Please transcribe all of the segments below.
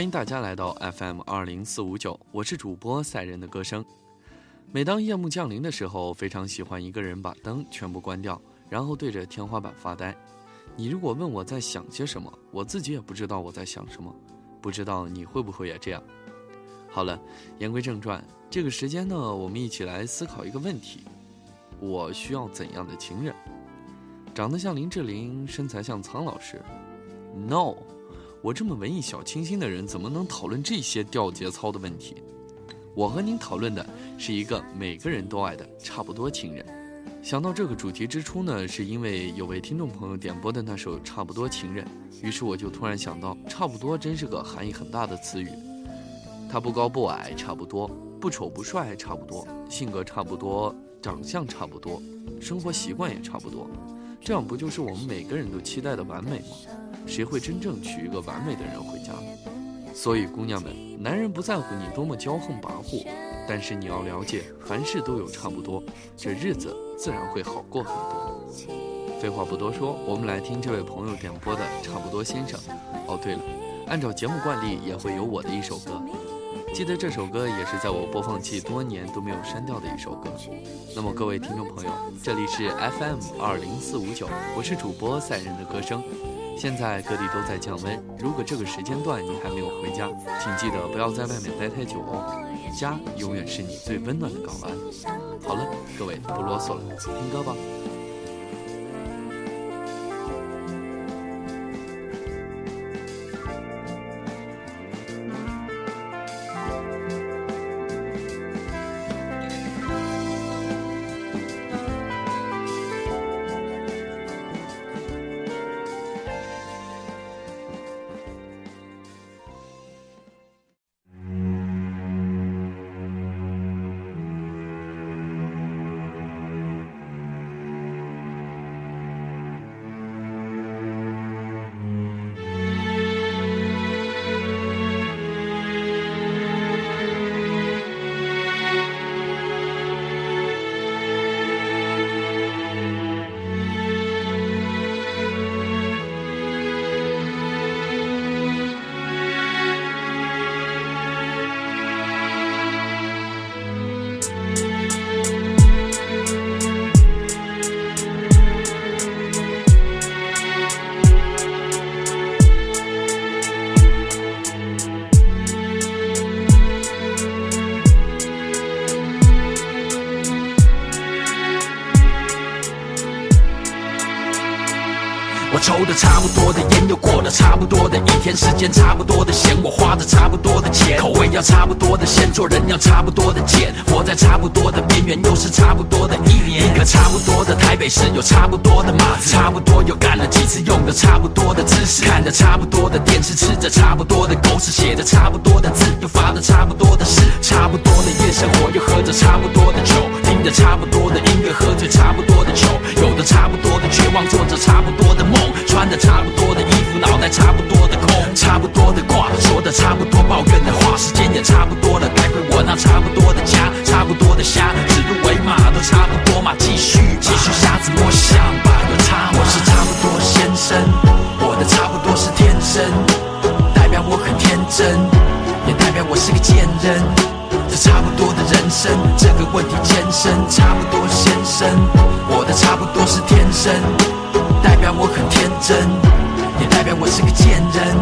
欢迎大家来到 FM 二零四五九，我是主播赛人的歌声。每当夜幕降临的时候，非常喜欢一个人把灯全部关掉，然后对着天花板发呆。你如果问我在想些什么，我自己也不知道我在想什么，不知道你会不会也这样？好了，言归正传，这个时间呢，我们一起来思考一个问题：我需要怎样的情人？长得像林志玲，身材像苍老师？No。我这么文艺小清新的人，怎么能讨论这些掉节操的问题？我和您讨论的是一个每个人都爱的差不多情人。想到这个主题之初呢，是因为有位听众朋友点播的那首《差不多情人》，于是我就突然想到，差不多真是个含义很大的词语。他不高不矮，差不多；不丑不帅，差不多；性格差不多，长相差不多，生活习惯也差不多。这样不就是我们每个人都期待的完美吗？谁会真正娶一个完美的人回家？所以，姑娘们，男人不在乎你多么骄横跋扈，但是你要了解，凡事都有差不多，这日子自然会好过很多。废话不多说，我们来听这位朋友点播的《差不多先生》。哦，对了，按照节目惯例，也会有我的一首歌。记得这首歌也是在我播放器多年都没有删掉的一首歌。那么，各位听众朋友，这里是 FM 二零四五九，我是主播赛人的歌声。现在各地都在降温，如果这个时间段你还没有回家，请记得不要在外面待太久哦。家永远是你最温暖的港湾。好了，各位不啰嗦了，听歌吧。抽的差不多的烟，又过了差不多的一天，时间差不多的闲，我花着差不多的钱，口味要差不多的鲜，做人要差不多的贱，活在差不多的边缘，又是差不多的一年。一个差不多的台北市，有差不多的码子，差不多又干了几次，用的差不多的姿势，看着差不多的电视，吃着差不多的狗屎，写着差不多的字，又发着差不多的誓，差不多的夜生活，又喝着差不多的酒，听着差不多的音乐，喝醉差不多的酒，有的差不多的绝望，做着差不多的梦。穿的差不多的衣服，脑袋差不多的空，差不多的话，说的差不多，抱怨的话，时间也差不多了，该回我那差不多的家，差不多的瞎，人生，这个问题艰深，差不多先生，我的差不多是天生。代表我很天真，也代表我是个贱人。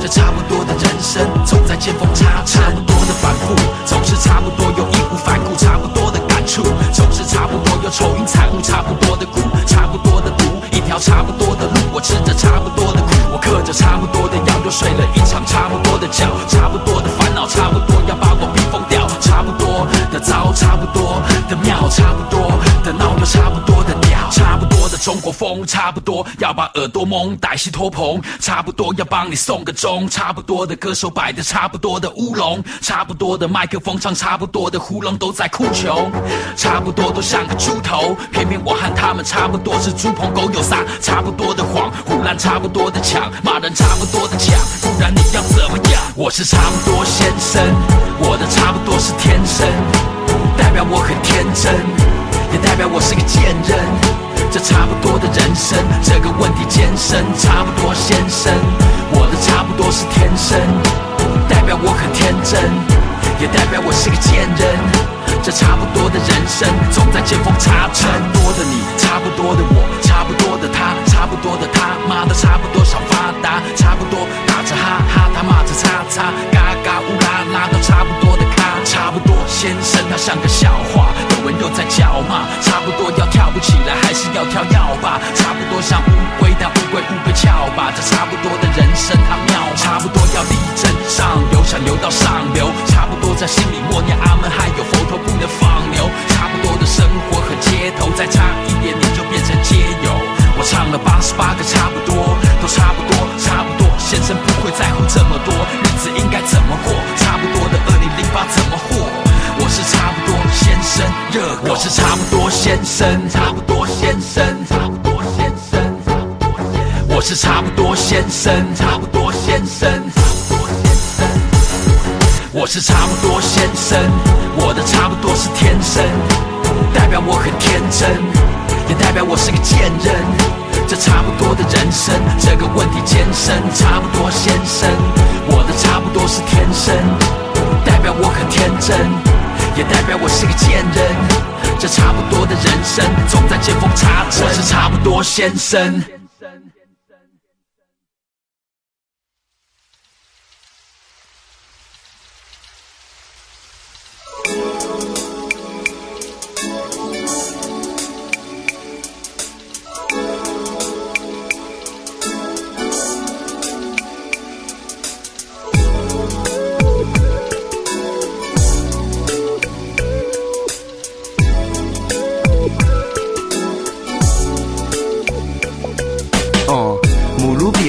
这差不多的人生，总在见缝插针。差不多的反复，总是差不多又义无反顾。差不多的感触，总是差不多又愁云惨雾。差不多的苦，差不多的毒，一条差不多的路。我吃着差不多的苦，我嗑着差不多的药，又睡了一场差不多的觉。差不多的烦恼，差不多要把。糟，差不多的庙，差不多的闹，都。差不多的中国风，差不多要把耳朵蒙，歹戏拖棚。差不多要帮你送个钟。差不多的歌手摆的差不多的乌龙，差不多的麦克风唱差不多的胡龙都在哭穷。差不多都像个猪头，偏偏我和他们差不多是猪朋狗友撒差不多的谎，胡乱差不多的抢，骂人差不多的讲，不然你要怎么样？我是差不多先生，我的差不多是天生，代表我很天真，也代表我是个贱人。这差不多的人生，这个问题艰深。差不多先生，我的差不多是天生。代表我很天真，也代表我是个贱人。这差不多的人生，总在见缝插针。多的你，差不多的我，差不多的他，差不多的他妈的，差不多想发达，差不多打着哈哈，他骂着叉叉，嘎嘎乌拉拉都差不多的咖，差不多先生他像个跳要吧，差不多像乌龟，但乌龟乌龟翘吧，这差不多的人生他妙，差不多要立正上游，想流到上流，差不多在心里默念阿门，还有佛陀。不能放牛，差不多的生活和街头，再差一点你就变成街友。我唱了八十八个差不多，都差不多，差不多。先生不会在乎这么多，日子应该怎么过？差不多的二零零八怎么活？我是差不多先生，热我是差不多先生，差不多生，差不多先生差不多先，我是差不多先生，差不多先生。我是差不多先生，我的差不多是天生，代表我很天真，也代表我是个贱人。这差不多的人生，这个问题艰深。差不多先生，我的差不多是天生，代表我很天真，也代表我是个贱人。这差不多的人生，总在见缝插针。我是差不多先生。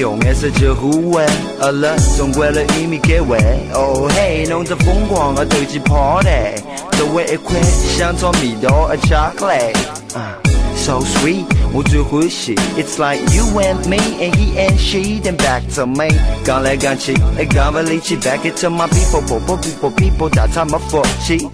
这就护卫，饿了总为了玉米给喂。哦嘿，弄着疯狂的斗鸡 party，周围一块香草蜜桃和巧克力。So sweet，我最欢喜。It's like you and me and he and she，then back to me。刚来刚去，刚不力气，back it to my people，people people people，大他妈福气。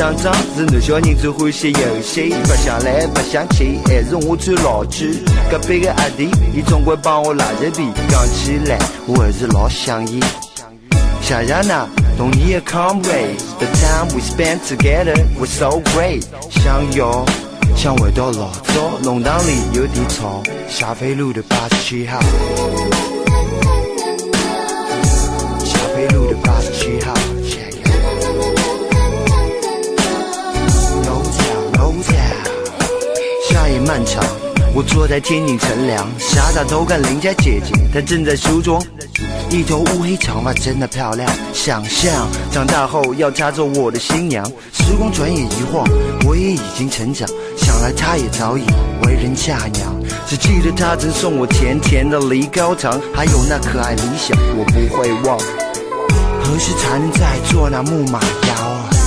当长是男小人最欢喜游戏，不想来不想去，还是我最老气。隔壁个阿弟，伊总归帮我拉着皮。讲起来，我还是老想伊。谢谢那同你的 comrade，the time we spent together was so great。想要想回到老早，弄堂里有点吵，霞飞路的八十七号。霞飞路的八十七号。夏夜漫长，我坐在天井乘凉，傻傻偷看邻家姐姐，她正在梳妆，一头乌黑长发真的漂亮。想象长大后要她做我的新娘，时光转眼一晃，我也已经成长，想来她也早已为人嫁娘。只记得她曾送我甜甜的梨膏糖，还有那可爱理想，我不会忘。何时才能再做那木马腰？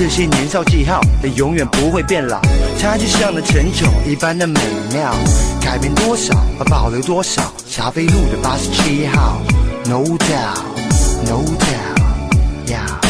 这些年少记号，永远不会变老。它就像那陈酒一般的美妙，改变多少，保留多少。茶杯路的八十七号，No doubt，No doubt，Yeah。